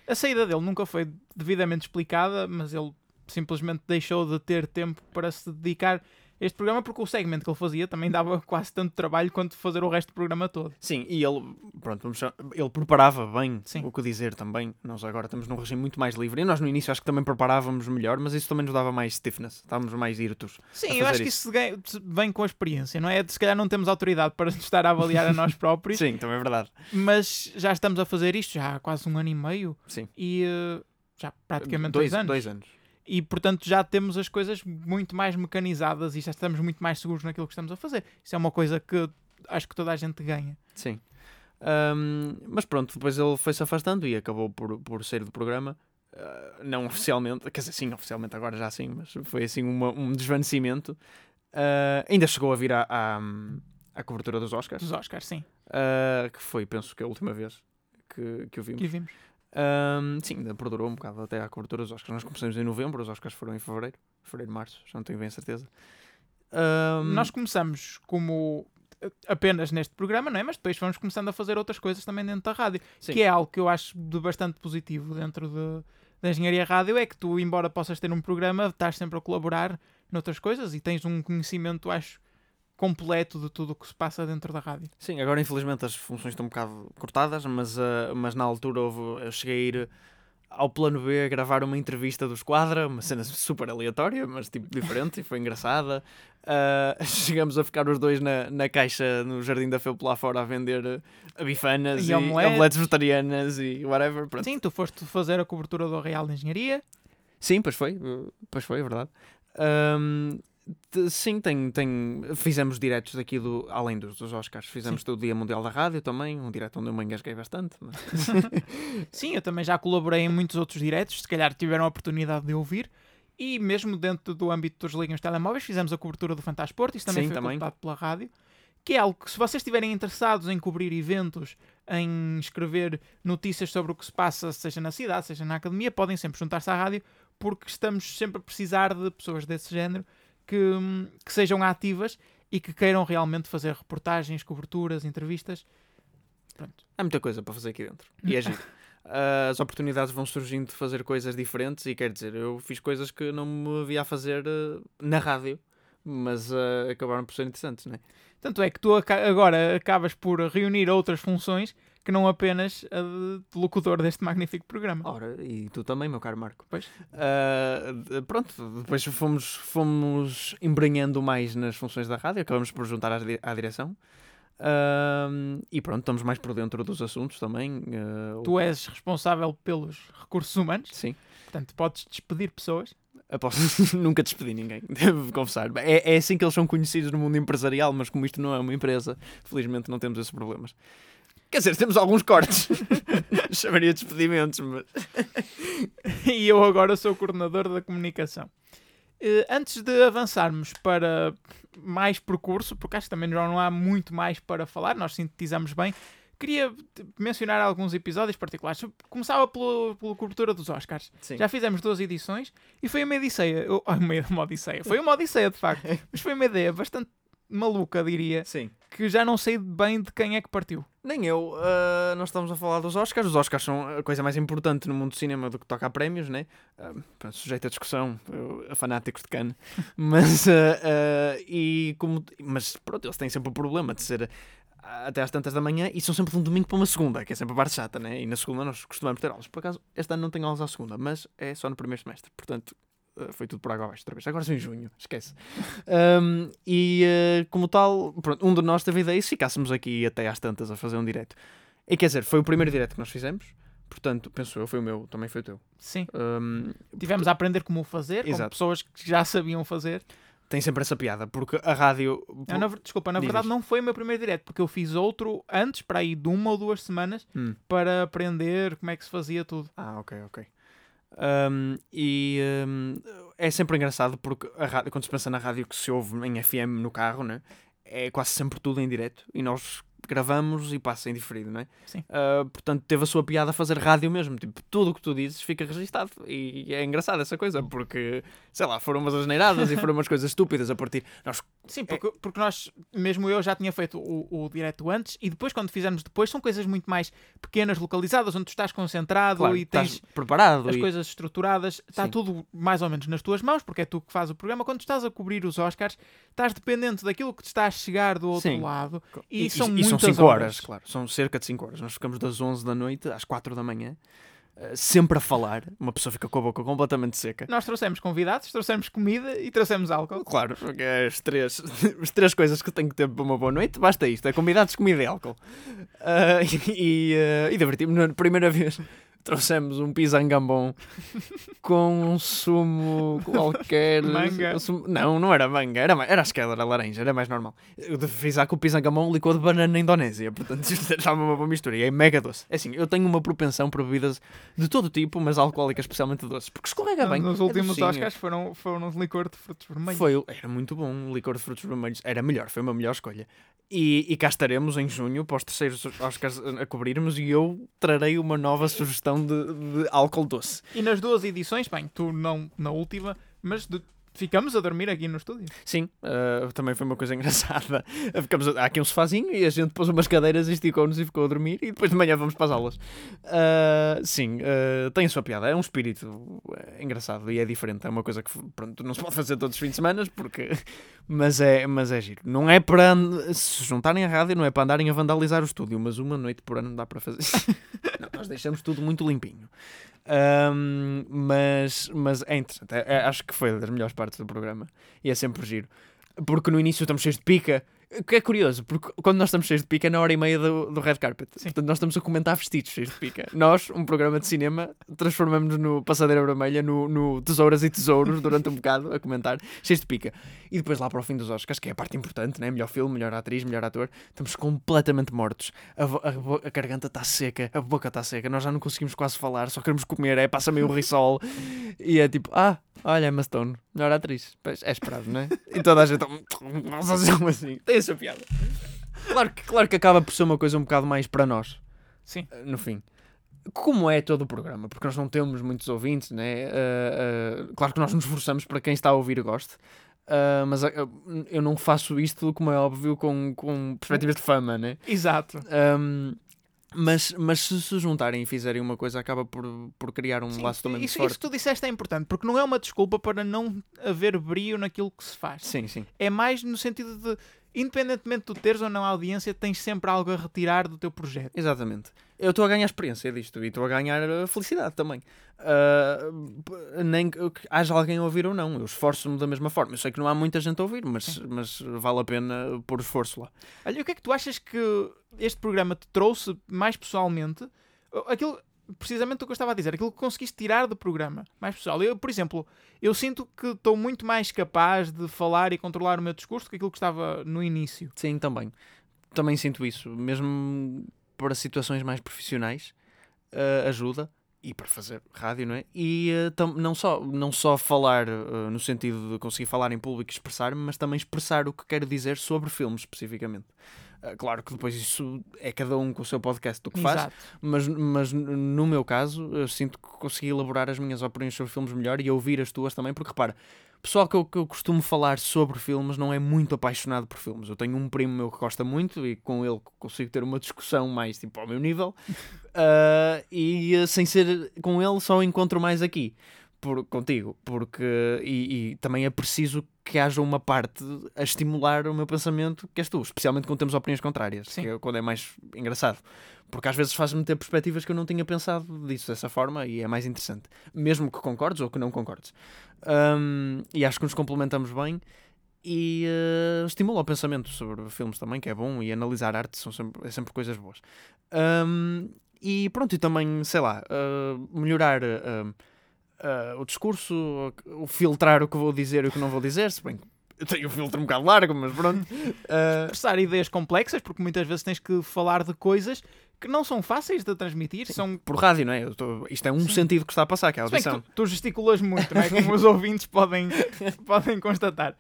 A saída dele nunca foi devidamente explicada, mas ele simplesmente deixou de ter tempo para se dedicar este programa porque o segmento que ele fazia também dava quase tanto trabalho quanto fazer o resto do programa todo. Sim, e ele, pronto, ele preparava bem Sim. o que dizer também. Nós agora estamos num regime muito mais livre. E nós no início acho que também preparávamos melhor, mas isso também nos dava mais stiffness. Estávamos mais irtos. Sim, eu acho isso. que isso vem com a experiência, não é? Se calhar não temos autoridade para estar a avaliar a nós próprios. Sim, também é verdade. Mas já estamos a fazer isto já há quase um ano e meio. Sim. E uh, já praticamente dois, dois anos. Dois anos e portanto já temos as coisas muito mais mecanizadas e já estamos muito mais seguros naquilo que estamos a fazer. Isso é uma coisa que acho que toda a gente ganha. Sim. Um, mas pronto, depois ele foi-se afastando e acabou por, por sair do programa. Uh, não oficialmente, quer dizer, sim, oficialmente agora já sim, mas foi assim uma, um desvanecimento. Uh, ainda chegou a vir à, à, à, cobertura dos Oscars. Dos Oscars, sim. Uh, que foi, penso que a última vez que, que o vimos. Que vimos. Um, sim, ainda perdurou um bocado até à cobertura dos Oscars. Nós começamos em novembro, os Oscars foram em fevereiro, fevereiro, março, já não tenho bem certeza. Um... Nós começamos como apenas neste programa, não é? Mas depois vamos começando a fazer outras coisas também dentro da rádio, Sim. que é algo que eu acho de bastante positivo dentro de, da engenharia rádio, é que tu, embora possas ter um programa, estás sempre a colaborar noutras coisas e tens um conhecimento, acho, completo de tudo o que se passa dentro da rádio. Sim, agora infelizmente as funções estão um bocado cortadas, mas, ah, mas na altura houve, eu cheguei a ir ao plano B a gravar uma entrevista do Esquadra, uma cena super aleatória, mas tipo diferente e foi engraçada. Ah, chegamos a ficar os dois na, na caixa no Jardim da Felpo lá fora a vender bifanas E e, omeletes. omeletes vegetarianas e whatever. Pronto. Sim, tu foste fazer a cobertura do Real de Engenharia. Sim, pois foi, uh, pois foi, é verdade. Te- sim, tem, tem, fizemos diretos daqui do, além dos, dos Oscars, fizemos do Dia Mundial da Rádio também, um direto onde eu me engasguei bastante. mas- Sim, eu também já colaborei em muitos outros diretos, se calhar tiveram a oportunidade de ouvir. E mesmo dentro do âmbito dos Ligam os Telemóveis, fizemos a cobertura do Fantasporto, isso também Sim, foi também. pela rádio. Que é algo que, se vocês estiverem interessados em cobrir eventos, em escrever notícias sobre o que se passa, seja na cidade, seja na academia, podem sempre juntar-se à rádio, porque estamos sempre a precisar de pessoas desse género que, que sejam ativas e que queiram realmente fazer reportagens, coberturas, entrevistas. Pronto. Há muita coisa para fazer aqui dentro. E é giro. Ah, As oportunidades vão surgindo de fazer coisas diferentes e quer dizer, eu fiz coisas que não me havia a fazer ah, na rádio, mas ah, acabaram por ser interessantes, não é? Tanto é que tu agora acabas por reunir outras funções que não apenas a de locutor deste magnífico programa. Ora, e tu também, meu caro Marco. Pois. De- pronto, depois fomos, fomos embrenhando mais nas funções da rádio, acabamos por juntar à, direção. Ah, e pronto, estamos mais por dentro dos assuntos também. o- Tu és responsável pelos recursos humanos, Sim. portanto podes despedir pessoas. Aposto, nunca despedi ninguém, devo confessar. É, é assim que eles são conhecidos no mundo empresarial, mas como isto não é uma empresa, felizmente não temos esses problemas. Quer dizer, temos alguns cortes. Chamaria de despedimentos, mas. e eu agora sou o coordenador da comunicação. Eh, Antes de avançarmos para mais percurso, porque acho que também já não há muito mais para falar, nós sintetizamos bem, queria mencionar alguns episódios particulares. Começava pelo, pela cobertura dos Oscars. Sim. Já fizemos duas edições e foi uma odisseia. Uma, uma odisseia. Foi uma odisseia, de facto. Mas foi uma ideia bastante maluca, diria, Sim. que já não sei bem de quem é que partiu. Nem eu. ah, nós estamos a falar dos Oscars. Os Oscars são a coisa mais importante no mundo do cinema do que toca a prémios, né? Ah, pronto, sujeito a discussão, eu, a fanáticos de Cannes. mas, ah, e como, mas pronto, eles têm sempre o problema de ser até às tantas da manhã e são sempre de um domingo para uma segunda, que é sempre a parte chata, né? E na segunda nós costumamos ter aulas. Por acaso, este ano não tenho aulas à segunda, mas é só no primeiro semestre. Portanto, foi tudo por água abaixo outra vez. Agora sou em junho, esquece. Um, e uh, como tal, pronto, um de nós teve a ideia, se ficássemos aqui até às tantas a fazer um direto. E quer dizer, foi o primeiro direto que nós fizemos, portanto, penso eu, foi o meu, também foi o teu. Sim. Um, Tivemos a aprender como fazer, com Exato. pessoas que já sabiam fazer. tem sempre essa piada, porque a rádio. Não, na desculpa, na Diz, verdade não foi o meu primeiro direto, porque eu fiz outro antes, para aí de uma ou duas semanas, Hum. para aprender como é que se fazia tudo. Ah, ok, ok. Um, e um, é sempre engraçado porque a rádio, quando se pensa na rádio que se ouve em FM no carro, né, é quase sempre tudo em direto e nós gravamos e passa em diferido, não é? Sim. Ah, portanto, teve a sua piada a fazer rádio mesmo. Tipo, tudo o que tu dizes fica registado. E é engraçado essa coisa, porque, sei lá, foram umas asneiradas e foram umas coisas estúpidas a partir. Nós, Sim, porque, porque nós, mesmo eu, já tinha feito o, o direto antes e depois, quando fizermos depois, são coisas muito mais pequenas, localizadas, onde tu estás concentrado claro, e tens preparado. as e- coisas estruturadas, está Sim. tudo mais ou menos nas tuas mãos, porque é tu que fazes o programa. Quando estás a cobrir os Oscars, estás dependente daquilo que te está a chegar do outro Sim. lado. E, E, são e muitas são 5 horas. horas, claro. São cerca de 5 horas. Nós ficamos das 11 da noite às 4 da manhã, eh, sempre a falar. Uma pessoa fica com a boca completamente seca. Nós trouxemos convidados, trouxemos comida e trouxemos álcool. Claro, porque é as três, as três coisas que tenho que ter para uma boa noite, basta isto: é convidados, comida e álcool. Ah, e uh, e divertimos. Na primeira vez trouxemos um pisangambon com um sumo qualquer. Manga. um sumo- Não, não era manga, era, era acho que era laranja, era mais normal. Eu frisar que o pisangambon licor de banana na Indonésia, portanto isto estava uma boa mistura e é mega doce. É assim, eu tenho uma propensão para bebidas de todo tipo, mas alcoólicas especialmente doces, porque escorrega bem. Nos é últimos docinho. Oscars foram, foram um licor de frutos vermelhos. Foi, era muito bom, licor de frutos vermelhos. Era melhor, foi uma melhor escolha. E, e cá estaremos em junho para os terceiros Oscars a cobrirmos e eu trarei uma nova sugestão de, de álcool doce. E nas duas edições, bem, tu não na última, mas de- ficamos a dormir aqui no estúdio. Sim, uh, também foi uma coisa engraçada. Ficamos, há aqui um sofazinho e a gente pôs umas cadeiras esticou-nos e ficou a dormir e depois de manhã vamos para as aulas. Uh, sim, uh, tem a sua piada. É um espírito engraçado e é diferente. É uma coisa que pronto, não se pode fazer todos os fins de semana, porque... mas, é, mas é giro. Não é para se juntarem a rádio, não é para andarem a vandalizar o estúdio, mas uma noite por ano dá para fazer. não, nós deixamos tudo muito limpinho. Um, mas, mas é interessante. É, é, acho que foi das melhores partes do programa. E é sempre giro. Porque no início estamos cheios de pica que é curioso, porque quando nós estamos cheios de pica é na hora e meia do, do red carpet. Sim. Portanto, nós estamos a comentar vestidos cheios de pica. Nós, um programa de cinema, transformamos-nos no Passadeira Vermelha, no, no Tesouras e Tesouros, durante um bocado, a comentar, cheios de pica. E depois lá para o fim dos Oscars, que é a parte importante, né? melhor filme, melhor atriz, melhor ator, estamos completamente mortos. A, a, a garganta está seca, a boca está seca, nós já não conseguimos quase falar, só queremos comer, é, passa meio o risol. e é tipo, ah, olha, Emma Stone, melhor atriz. Pois, é esperado, não é? E toda a gente, assim, essa piada. Claro que, claro que acaba por ser uma coisa um bocado mais para nós. Sim. No fim. Como é todo o programa, porque nós não temos muitos ouvintes, né? Uh, uh, claro que nós nos esforçamos para quem está a ouvir goste, uh, mas eu não faço isto, como é óbvio, com, com perspectivas de fama, né? Exato. Um, mas, mas se se juntarem e fizerem uma coisa, acaba por, por criar um Sim, laço também isso, forte. Isso que tu disseste é importante, porque não é uma desculpa para não haver brio naquilo que se faz. Sim, sim. É mais no sentido de independentemente de teres ou não audiência, tens sempre algo a retirar do teu projeto. Exatamente. Eu estou a ganhar experiência disto e estou a ganhar eh, felicidade também. Uh, nem que haja alguém a ouvir ou não, eu esforço-me da mesma forma. Eu sei que não há muita gente a ouvir, mas, mas vale a pena pôr esforço lá. Olha, o que é que tu achas que este programa te trouxe mais pessoalmente? Aquilo, precisamente o que eu estava a dizer, aquilo que conseguiste tirar do programa, mais pessoal. Eu, por exemplo, eu sinto que estou muito mais capaz de falar e controlar o meu discurso que aquilo que estava no início. Sim, também. Também sinto isso, mesmo para situações mais profissionais, uh, ajuda e para fazer rádio, não é? E uh, não, só, não só falar uh, no sentido de conseguir falar em público e expressar-me, mas também expressar o que quero dizer sobre filmes, especificamente. Ah, claro que depois isso é cada um com o seu podcast do que faz, mas, mas no meu caso eu sinto que consegui elaborar as minhas opiniões sobre filmes melhor e ouvir as tuas também, porque repara, pessoal que eu, que eu costumo falar sobre filmes não é muito apaixonado por filmes. Eu tenho um primo meu que gosta muito e com ele consigo ter uma discussão mais tipo ao meu nível, uh, e uh, sem ser com ele só encontro mais aqui por, contigo, porque e, e, também é preciso que haja uma parte a estimular o meu pensamento, que és tu, especialmente quando temos opiniões contrárias, Sim. que é quando é mais engraçado. Porque às vezes faz-me ter perspectivas que eu não tinha pensado disso dessa forma e é mais interessante, mesmo que concordes ou que não concordes. Um, e acho que nos complementamos bem e uh, estimula o pensamento sobre filmes também, que é bom, e analisar arte são sempre, é sempre coisas boas. Um, e pronto, e também, sei lá, uh, melhorar. Uh, uh, o discurso, o filtrar o que vou dizer e o que não vou dizer, se bem que eu tenho o filtro um bocado largo, mas pronto. Uh... Expressar ideias complexas, porque muitas vezes tens que falar de coisas que não são fáceis de transmitir. Sim, são... Por rádio, não é? Tô... Isto é um Sim. sentido que está a passar, que é a audição. Tu, tu, gesticulas muito, não é? Como os ouvintes podem, podem constatar.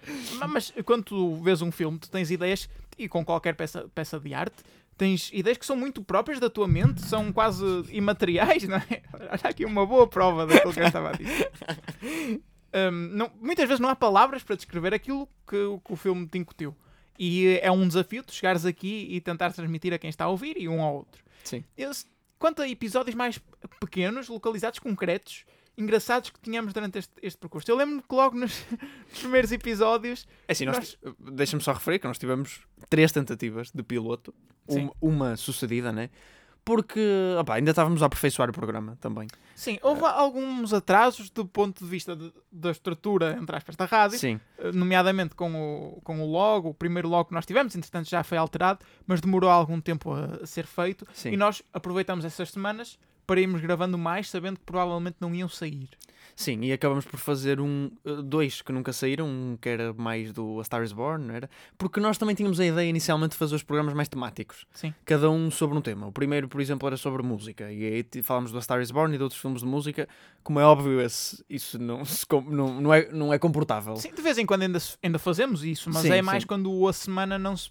Mas quando tu vês um filme, tu tens ideias, e com qualquer peça, peça de arte, tens ideias que são muito próprias da tua mente, são quase imateriais, não é? Olha aqui uma boa prova daquilo que eu estava a dizer. Um, não, muitas vezes não há palavras para descrever aquilo que, que o filme te incutiu. E é um desafio de chegares aqui e tentar transmitir a quem está a ouvir e um ao outro. Sim. Eu, quanto a episódios mais pequenos, localizados, concretos, engraçados que tínhamos durante este, este percurso. Eu lembro-me que logo nos, nos, primeiros episódios. É assim, nós... nós... deixa-me só referir que nós tivemos três tentativas de piloto, uma, uma, sucedida, né? Porque opa, ainda estávamos a aperfeiçoar o programa também. Sim, houve uh... alguns atrasos do ponto de vista de, da estrutura, entre aspas, da rádio, Sim. Eh, nomeadamente com o, com o logo, o primeiro logo que nós tivemos, entretanto já foi alterado, mas demorou algum tempo a, a ser feito. Sim. E nós aproveitamos essas semanas para irmos gravando mais, sabendo que provavelmente não iam sair. Sim, e acabamos por fazer um, eh, dois que nunca saíram, um que era mais do A Star is Born, não era? Porque nós também tínhamos a ideia inicialmente de fazer os programas mais temáticos. Sim. Cada um sobre um tema. O primeiro, por exemplo, era sobre música. E aí falámos do A Star is Born e de outros filmes de música. Como é óbvio, esse, isso não, não, não, é, não é comportável. Sim, de vez em quando ainda, ainda fazemos isso, mas sim, é mais sim. quando a semana não se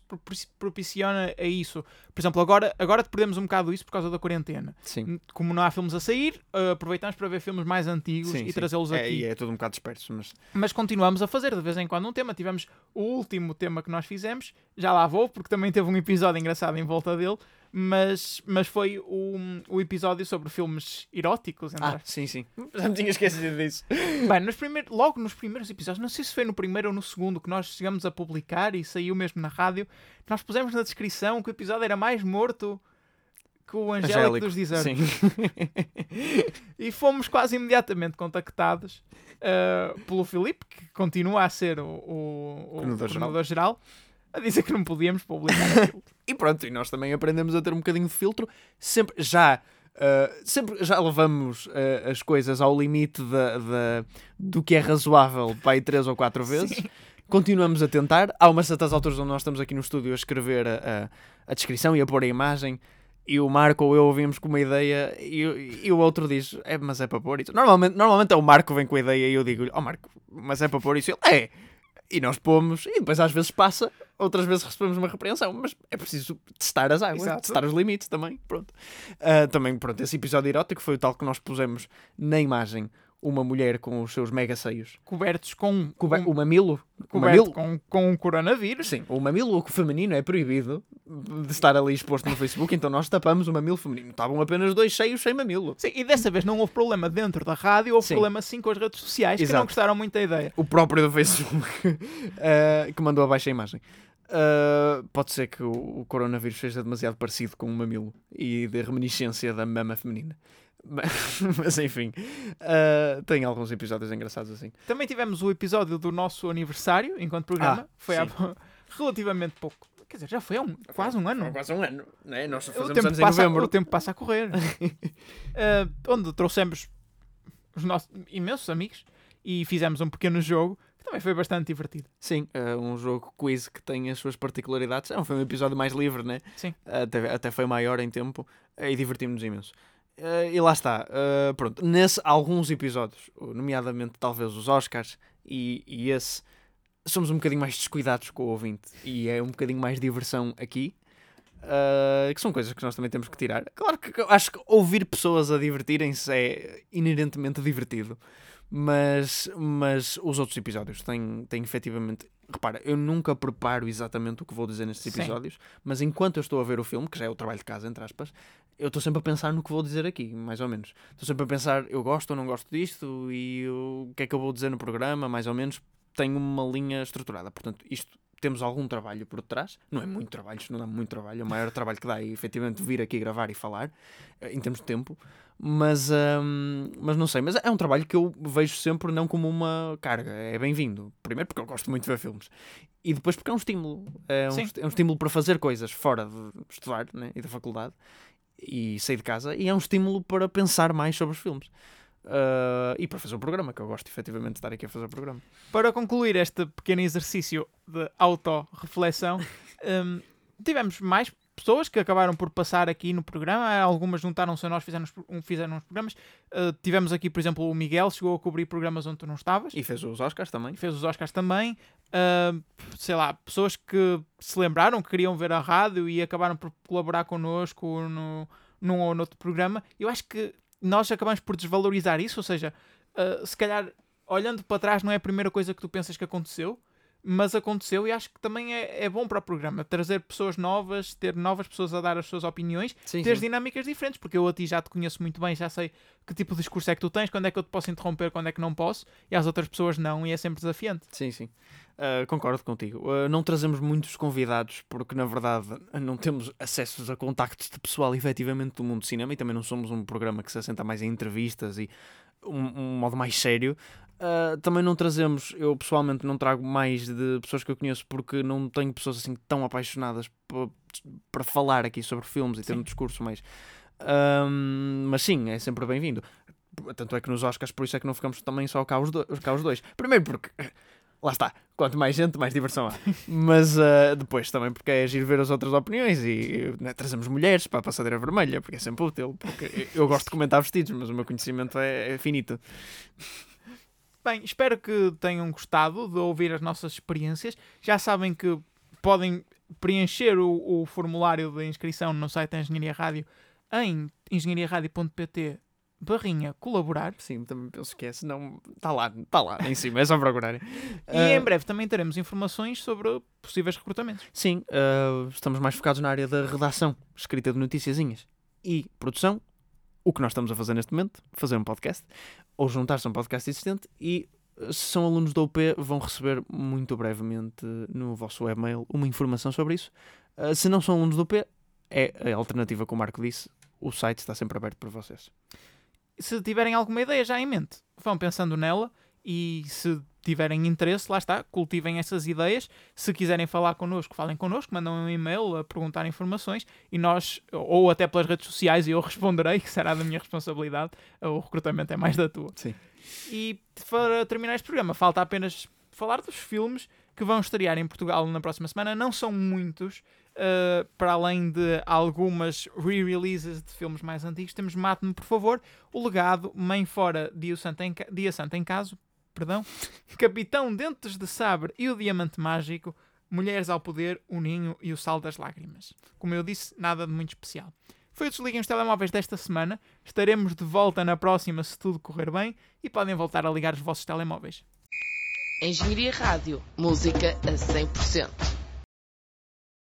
propiciona a isso. Por exemplo, agora, agora perdemos um bocado isso por causa da quarentena. Sim. Como não há filmes a sair, uh, aproveitamos para ver filmes mais antigos Sim, e trazê-los É, aqui. e é tudo um bocado disperso, mas Mas continuamos a fazer de vez em quando um tema. Tivemos o último tema que nós fizemos, já lá vou, porque também teve um episódio engraçado em volta dele, mas, mas foi o, o episódio sobre filmes eróticos. entre Ah, sim, sim. Já me tinha esquecido disso. Bem, nos primeiros, logo nos primeiros episódios, não sei se foi no primeiro ou no segundo que nós chegamos a publicar e saiu mesmo na rádio, nós pusemos na descrição que o episódio era mais morto que o Angélico, dos Desertos. Sim. E fomos quase imediatamente contactados uh, pelo Filipe, que continua a ser o, o, o Coordenador geral. coordenador-geral, a dizer que não podíamos publicar aquilo. E pronto, e nós também aprendemos a ter um bocadinho de filtro. Sempre já. uh, sempre já levamos uh, as coisas ao limite da, da- do que é razoável para aí três ou quatro vezes. Continuamos a tentar. Há umas certas alturas onde nós estamos aqui no estúdio a escrever a, a- a descrição e a pôr a imagem. E o Marco ou eu ouvimos com uma ideia e, o- e o outro diz: é, Mas é para pôr isso. Normalmente, normalmente é o Marco que vem com a ideia e eu digo: Ó Marco, mas é para pôr isso. Ele, é. E nós pomos, e depois às vezes passa, outras vezes recebemos uma repreensão, mas é preciso testar as águas, Exato. testar os limites também. Pronto. Ah, também, pronto, esse episódio erótico foi o tal que nós pusemos na imagem uma mulher com os seus mega seios. Cobertos com, Cober- com, O mamilo. O coberto mamilo. com, com o coronavírus. Sim, o mamilo feminino é proibido de estar ali exposto no Facebook, então nós tapamos o mamilo feminino. Estavam apenas dois cheios sem mamilo. Sim, e dessa vez não houve problema dentro da rádio, houve Sim. problema sim com as redes sociais, que Exato. não gostaram muito da ideia. o próprio do Facebook eh, que mandou abaixo a imagem. Eh, pode ser que o, o coronavírus seja demasiado parecido com um mamilo e de reminiscência da mama feminina. Mas, mas, enfim, eh, tem alguns episódios engraçados assim. Também tivemos o episódio do nosso aniversário, enquanto programa. Ah, foi há relativamente pouco. Quer dizer, já foi há um, quase um ano. Foi quase um ano, né? Nós O fazemos tempo, anos em passa, novembro. o tempo passa a correr. Eh, onde trouxemos os nossos imensos amigos e fizemos um pequeno jogo também foi bastante divertido. Sim, é um jogo quiz que tem as suas particularidades. Não, foi um episódio mais livre, né? Sim. Até, até foi maior em tempo eh, e divertimos-nos imenso. Eh, e lá está, pronto. Nesse, alguns episódios, nomeadamente talvez os Oscars e, e esse, somos um bocadinho mais descuidados com o ouvinte e é um bocadinho mais diversão aqui. eh, que são coisas que nós também temos que tirar. Claro que acho que ouvir pessoas a divertirem-se é inerentemente divertido, mas, mas os outros episódios têm, têm efetivamente. Repara, eu nunca preparo exatamente o que vou dizer nestes Sim. episódios, mas enquanto eu estou a ver o filme, que já é o trabalho de casa, entre aspas, eu estou sempre a pensar no que vou dizer aqui, mais ou menos. Estou sempre a pensar, eu gosto ou não gosto disto, e o que é que eu vou dizer no programa, mais ou menos. Tenho uma linha estruturada. Portanto, isto temos algum trabalho por trás. Não é muito trabalho, isto não dá muito trabalho. O maior trabalho que dá é efetivamente vir aqui gravar e falar, eh, em termos de tempo. Mas, hum, mas não sei, mas é um trabalho que eu vejo sempre não como uma carga, é bem-vindo. Primeiro porque eu gosto muito de ver filmes e depois porque é um estímulo. É um, é um estímulo para fazer coisas fora de estudar né, e da faculdade e sair de casa e é um estímulo para pensar mais sobre os filmes. Ah, e para fazer o programa, que eu gosto efetivamente de estar aqui a fazer o programa. Para concluir este pequeno exercício de autorreflexão, hum, tivemos mais pessoas que acabaram por passar aqui no programa. Algumas juntaram-se a nós, fizeram, um- fizeram uns programas. Uh, tivemos aqui, por exemplo, o Miguel, chegou a cobrir programas onde tu não estavas. E fez os Oscars também. E fez os Oscars também. Uh, sei lá, pessoas que se lembraram que queriam ver a rádio e acabaram por colaborar connosco no, num ou noutro programa. Eu acho que nós acabamos por desvalorizar isso, ou seja, uh, se calhar olhando para trás não é a primeira coisa que tu pensas que aconteceu, mas aconteceu e acho que também é, é bom para o programa trazer pessoas novas, ter novas pessoas a dar as suas opiniões Sim, ter dinâmicas diferentes, porque eu a ti já te conheço muito bem, já sei que tipo de discurso é que tu tens, quando é que eu te posso interromper, quando é que não posso, e às outras pessoas não, e é sempre desafiante. Sim, sim. Uh, concordo contigo. Uh, não trazemos muitos convidados porque, na verdade, não temos acessos a contactos de pessoal efetivamente do mundo do cinema e também não somos um programa que se assenta mais em entrevistas e um, um modo mais sério. Uh, também não trazemos, eu pessoalmente não trago mais de pessoas que eu conheço porque não tenho pessoas assim tão apaixonadas pa- para falar aqui sobre filmes e ter Sim. um discurso mais. Um, mas sim, é sempre bem-vindo. Tanto é que nos Oscars, por isso é que não ficamos também só cá os, do- cá os dois. Primeiro porque, lá está, quanto mais gente, mais diversão há. Mas ah, depois também porque é agir ver as outras opiniões e né, trazemos mulheres para a passadeira vermelha, porque é sempre útil. Porque eu gosto de comentar vestidos, mas o meu conhecimento é, é finito. Bem, espero que tenham gostado de ouvir as nossas experiências. Já sabem que podem preencher o, o formulário de inscrição no site da Engenharia Rádio em engenhariaradio.pt barrinha colaborar. Sim, também penso que é, senão está lá, está lá em cima, é só procurarem. E Ah, em breve também teremos informações sobre possíveis recrutamentos. Sim, ah, estamos mais focados na área da redação, escrita de noticiazinhas e produção. O que nós estamos a fazer neste momento, fazer um podcast, ou juntar-se a um podcast existente e ah, se são alunos da UP vão receber muito brevemente no vosso webmail uma informação sobre isso. Ah, se não são alunos da UP, é a alternativa que o Marco disse, o site está sempre aberto para vocês. Se tiverem alguma ideia já em mente, vão pensando nela e se tiverem interesse, lá está, cultivem essas ideias. Se quiserem falar connosco, falem connosco, mandam um e-mail a perguntar informações e nós, ou até pelas redes sociais, e eu responderei, que será da minha responsabilidade. O recrutamento é mais da tua. Sim. E para terminar este programa, falta apenas falar dos filmes que vão estrear em Portugal na próxima semana. Não são muitos, uh, para além de algumas re-releases de filmes mais antigos. Temos Mate-me, por favor, O Legado, Mãe Fora, Dia Santo em, Dia Santo em Caso, perdão, Capitão Dentes de Sabre e o Diamante Mágico, Mulheres ao Poder, O Ninho e o Sal das Lágrimas. Como eu disse, nada de muito especial. Foi o Desliguem os Telemóveis desta semana. Estaremos de volta na próxima se tudo correr bem e podem voltar a ligar os vossos telemóveis. Engenharia Rádio. Música a 100%.